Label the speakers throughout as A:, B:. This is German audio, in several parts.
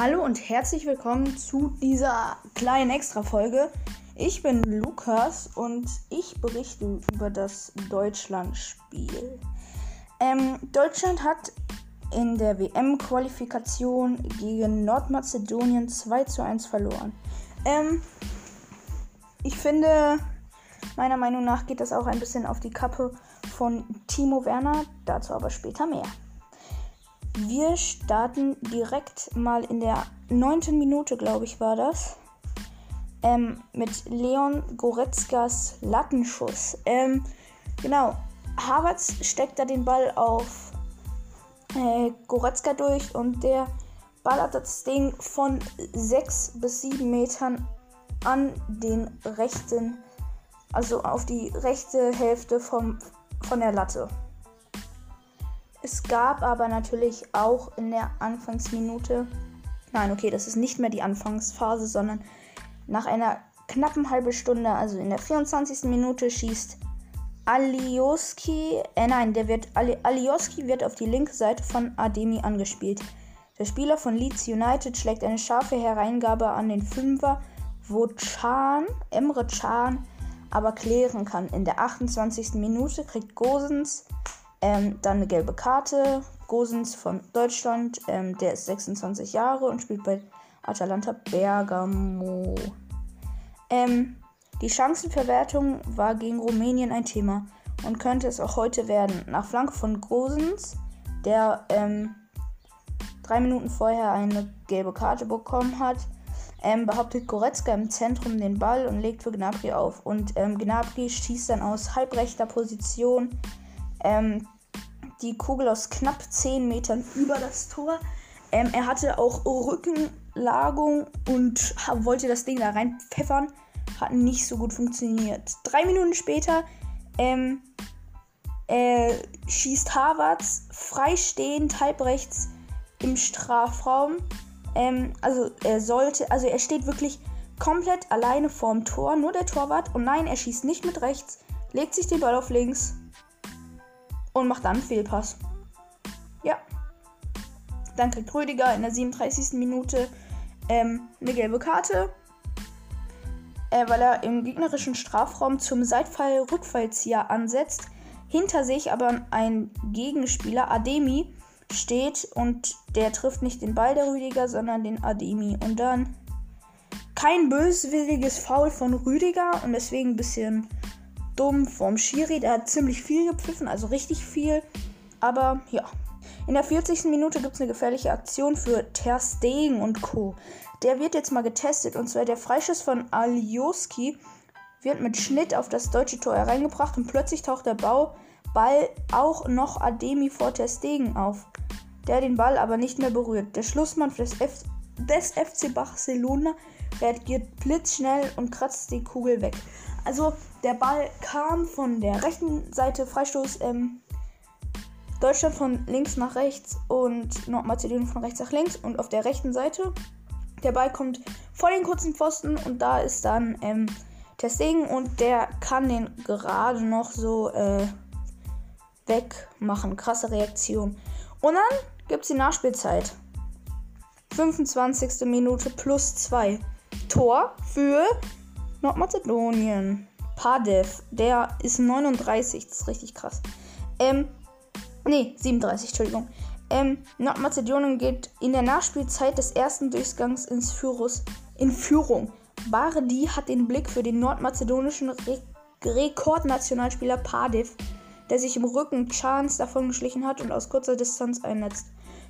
A: Hallo und herzlich willkommen zu dieser kleinen Extra-Folge. Ich bin Lukas und ich berichte über das Deutschlandspiel. Ähm, Deutschland hat in der WM-Qualifikation gegen Nordmazedonien 2 zu 1 verloren. Ähm, ich finde, meiner Meinung nach geht das auch ein bisschen auf die Kappe von Timo Werner, dazu aber später mehr. Wir starten direkt mal in der neunten Minute, glaube ich, war das. Ähm, mit Leon Goretzkas Lattenschuss. Ähm, genau, Havertz steckt da den Ball auf äh, Goretzka durch und der ballert das Ding von 6 bis 7 Metern an den rechten, also auf die rechte Hälfte vom, von der Latte. Es gab aber natürlich auch in der Anfangsminute, nein, okay, das ist nicht mehr die Anfangsphase, sondern nach einer knappen halben Stunde, also in der 24. Minute, schießt Alioski, äh nein, der wird, Ali, Alioski wird auf die linke Seite von Ademi angespielt. Der Spieler von Leeds United schlägt eine scharfe Hereingabe an den Fünfer, wo Chan, Emre Chan, aber klären kann. In der 28. Minute kriegt Gosens ähm, dann eine gelbe Karte. Gosens von Deutschland, ähm, der ist 26 Jahre und spielt bei Atalanta Bergamo. Ähm, die Chancenverwertung war gegen Rumänien ein Thema und könnte es auch heute werden. Nach Flanke von Gosens, der ähm, drei Minuten vorher eine gelbe Karte bekommen hat, ähm, behauptet Goretzka im Zentrum den Ball und legt für Gnabry auf. Und ähm, Gnabry schießt dann aus halbrechter Position ähm, die Kugel aus knapp 10 Metern über das Tor. Ähm, er hatte auch Rückenlagung und wollte das Ding da reinpfeffern. Hat nicht so gut funktioniert. Drei Minuten später ähm, äh, schießt Harvards freistehend halb rechts im Strafraum. Ähm, also er sollte, also er steht wirklich komplett alleine vorm Tor, nur der Torwart. Und nein, er schießt nicht mit rechts, legt sich den Ball auf links und macht dann Fehlpass. Ja. Dann kriegt Rüdiger in der 37. Minute ähm, eine gelbe Karte, äh, weil er im gegnerischen Strafraum zum Seitfall-Rückfallzieher ansetzt. Hinter sich aber ein Gegenspieler, Ademi, steht und der trifft nicht den Ball der Rüdiger, sondern den Ademi. Und dann kein böswilliges Foul von Rüdiger und deswegen ein bisschen dumm vom Schiri. Der hat ziemlich viel gepfiffen, also richtig viel. Aber ja. In der 40. Minute gibt es eine gefährliche Aktion für Ter Stegen und Co. Der wird jetzt mal getestet. Und zwar der Freischuss von Alioski wird mit Schnitt auf das deutsche Tor hereingebracht und plötzlich taucht der Ball auch noch Ademi vor Ter Stegen auf, der den Ball aber nicht mehr berührt. Der Schlussmann des, F des FC Barcelona reagiert blitzschnell und kratzt die Kugel weg. Also der Ball kam von der rechten Seite, Freistoß, ähm, Deutschland von links nach rechts und Nordmazedonien von rechts nach links und auf der rechten Seite. Der Ball kommt vor den kurzen Pfosten und da ist dann ähm, Testegen und der kann den gerade noch so äh, wegmachen. Krasse Reaktion. Und dann gibt es die Nachspielzeit. 25. Minute plus 2. Tor für Nordmazedonien. Padev, der ist 39, das ist richtig krass. Ähm, nee, 37, Entschuldigung. Ähm, Nordmazedonien geht in der Nachspielzeit des ersten Durchgangs ins Führus, in Führung. Bardi hat den Blick für den nordmazedonischen Re Rekordnationalspieler Padev, der sich im Rücken Chance davon geschlichen hat und aus kurzer Distanz einnetzt.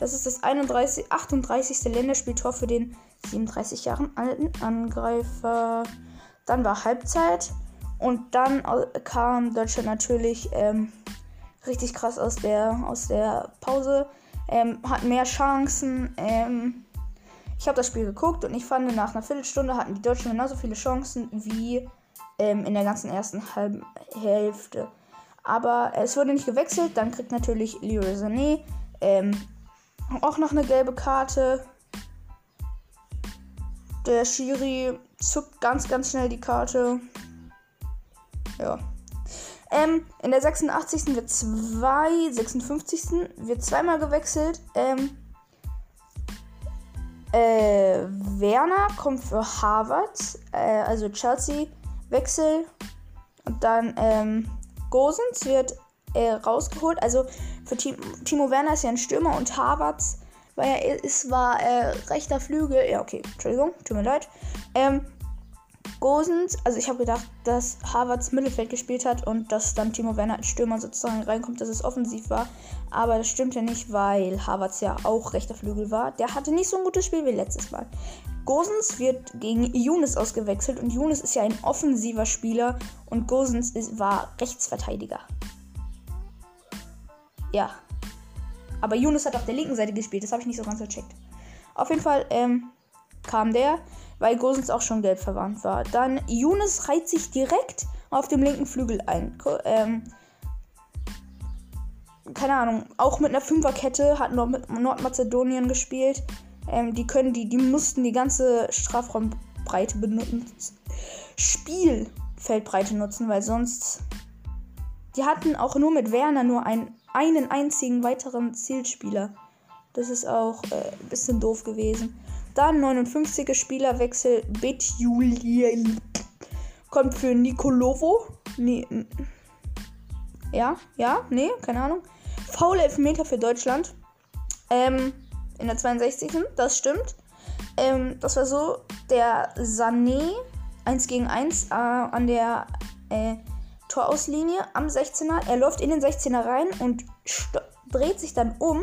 A: Das ist das 31, 38. Länderspieltor für den 37 Jahren alten Angreifer. Dann war Halbzeit und dann kam Deutschland natürlich ähm, richtig krass aus der, aus der Pause. Ähm, hat mehr Chancen. Ähm, ich habe das Spiel geguckt und ich fand, nach einer Viertelstunde hatten die Deutschen genauso viele Chancen wie ähm, in der ganzen ersten halben Hälfte. Aber es wurde nicht gewechselt. Dann kriegt natürlich Leo Sané ähm, auch noch eine gelbe Karte. Der Schiri zuckt ganz, ganz schnell die Karte. Ja. Ähm, in der 86. wird zwei, 56. wird zweimal gewechselt. Ähm, Äh, Werner kommt für Harvard, äh, also Chelsea, Wechsel. Und dann ähm, Gosens wird äh, rausgeholt. Also für Tim Timo Werner ist ja ein Stürmer und Harvards war ja, es war äh, rechter Flügel. Ja, okay, Entschuldigung, tut mir leid. Ähm, Gosens, also ich habe gedacht, dass Harvards Mittelfeld gespielt hat und dass dann Timo Werner als Stürmer sozusagen reinkommt, dass es offensiv war. Aber das stimmt ja nicht, weil Harvards ja auch rechter Flügel war. Der hatte nicht so ein gutes Spiel wie letztes Mal. Gosens wird gegen Younes ausgewechselt und Younes ist ja ein offensiver Spieler und Gosens ist, war Rechtsverteidiger. Ja. Aber Younes hat auf der linken Seite gespielt, das habe ich nicht so ganz gecheckt. Auf jeden Fall ähm, kam der weil Gosens auch schon gelb verwandt war. Dann Younes reiht sich direkt auf dem linken Flügel ein. Ähm, keine Ahnung, auch mit einer Fünferkette hat mit Nordmazedonien gespielt. Ähm, die können die, die mussten die ganze Strafraumbreite benutzen. Spielfeldbreite nutzen, weil sonst. Die hatten auch nur mit Werner nur ein, einen einzigen weiteren Zielspieler. Das ist auch äh, ein bisschen doof gewesen. Dann 59er Spielerwechsel. Bet Julien kommt für Nicolovo. Nee, ja, ja, nee, keine Ahnung. Faule Elfmeter für Deutschland. Ähm, in der 62. Das stimmt. Ähm, das war so, der Sané 1 gegen 1 äh, an der äh, Torauslinie am 16er. Er läuft in den 16er rein und dreht sich dann um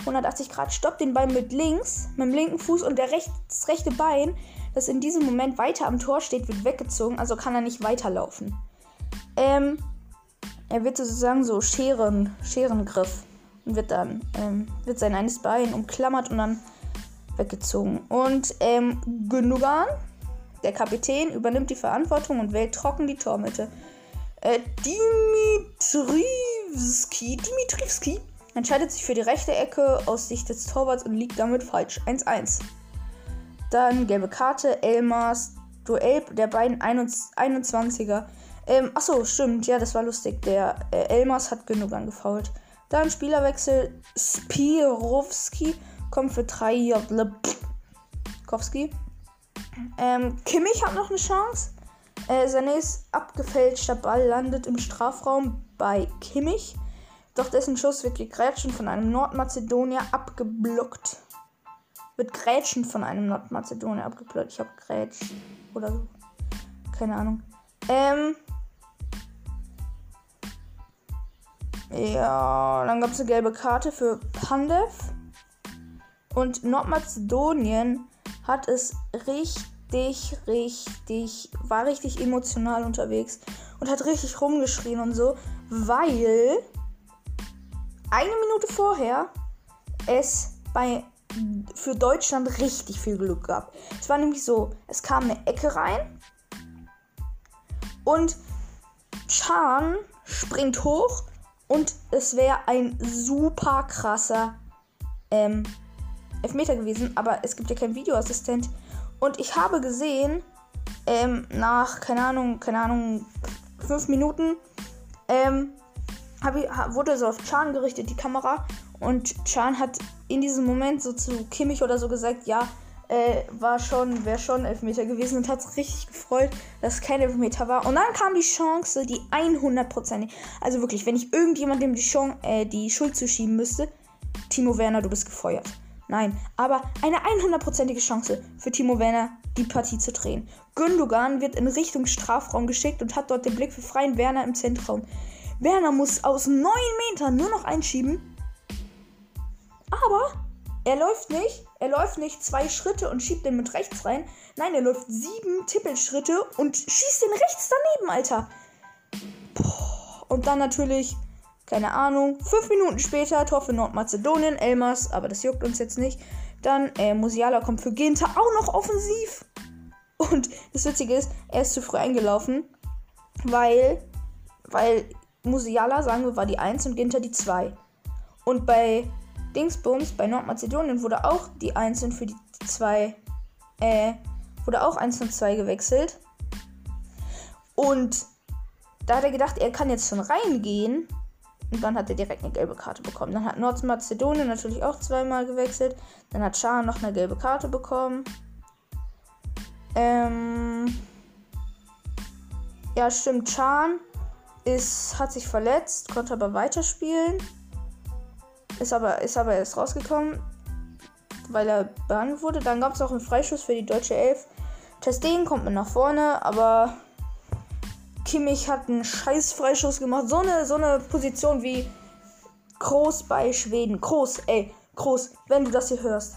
A: 180 Grad, stoppt den Ball mit links, mit dem linken Fuß und der rechts, das rechte Bein, das in diesem Moment weiter am Tor steht, wird weggezogen, also kann er nicht weiterlaufen. Ähm, er wird sozusagen so Scheren, Scherengriff und wird dann, ähm, wird sein eines Bein umklammert und dann weggezogen. Und ähm, Gündogan, der Kapitän, übernimmt die Verantwortung und wählt trocken die Tormitte. Äh, Dimitrivski, Dimitrivski entscheidet sich für die rechte Ecke aus Sicht des Torwarts und liegt damit falsch. 1-1. Dann gelbe Karte, Elmars Duell der beiden 21er. Ähm, achso, stimmt, ja, das war lustig. Der äh, Elmars hat genug angefault. Dann Spielerwechsel, Spirovski kommt für 3 Kowski. Ähm, Kimmich hat noch eine Chance. Äh, Sanés abgefälschter Ball landet im Strafraum bei Kimmich. Doch dessen Schuss wird gegrätscht von einem Nordmazedonier abgeblockt. Wird grätschen von einem Nordmazedonier abgeblockt. Ich habe grätscht oder so. Keine Ahnung. Ähm. Ja, dann gab es eine gelbe Karte für Pandev. Und Nordmazedonien hat es richtig, richtig, war richtig emotional unterwegs und hat richtig rumgeschrien und so, weil eine Minute vorher es bei für Deutschland richtig viel Glück gab. Es war nämlich so, es kam eine Ecke rein und Chan springt hoch und es wäre ein super krasser ähm, Elfmeter gewesen, aber es gibt ja keinen Videoassistent. Und ich habe gesehen, ähm, nach, keine Ahnung, keine Ahnung, fünf Minuten, ähm, ich, wurde so auf Chan gerichtet, die Kamera. Und Chan hat in diesem Moment so zu Kimmich oder so gesagt, ja, äh, war schon, wäre schon Elfmeter gewesen und hat sich richtig gefreut, dass es kein Elfmeter war. Und dann kam die Chance, die 100%, also wirklich, wenn ich irgendjemandem die, Chance, äh, die Schuld zuschieben müsste, Timo Werner, du bist gefeuert. Nein, aber eine 100%ige Chance für Timo Werner, die Partie zu drehen. Gündogan wird in Richtung Strafraum geschickt und hat dort den Blick für freien Werner im Zentrum. Werner muss aus 9 Metern nur noch einschieben. Aber er läuft nicht. Er läuft nicht zwei Schritte und schiebt den mit rechts rein. Nein, er läuft sieben Tippelschritte und schießt den rechts daneben, Alter. Und dann natürlich, keine Ahnung, fünf Minuten später, Tor für Nordmazedonien, Elmas, aber das juckt uns jetzt nicht. Dann äh, Musiala kommt für Ginter auch noch offensiv. Und das Witzige ist, er ist zu früh eingelaufen, weil, weil Musiala, sagen wir, war die 1 und Ginter die 2. Und bei Dingsbums, bei Nordmazedonien, wurde auch die 1 und für die 2, äh, wurde auch 1 und 2 gewechselt. Und da hat er gedacht, er kann jetzt schon reingehen. Und dann hat er direkt eine gelbe Karte bekommen. Dann hat Nordmazedonien natürlich auch zweimal gewechselt. Dann hat Schah noch eine gelbe Karte bekommen. Ähm. Ja, stimmt. Chan ist, hat sich verletzt, konnte aber weiterspielen. Ist aber, ist aber erst rausgekommen, weil er behandelt wurde. Dann gab es auch einen Freischuss für die deutsche Elf. Testegen kommt mit nach vorne, aber Kimmich hat einen scheiß Freischuss gemacht. So eine, so eine Position wie Groß bei Schweden. Groß, ey, Groß, wenn du das hier hörst.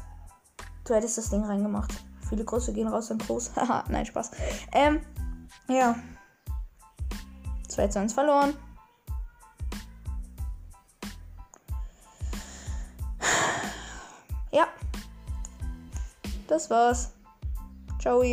A: Du hättest das Ding reingemacht. Viele Grüße gehen raus an Groß. Haha, nein, Spaß. Ähm, ja. 2 zu 1 verloren. Ja. Das war's. Ciao.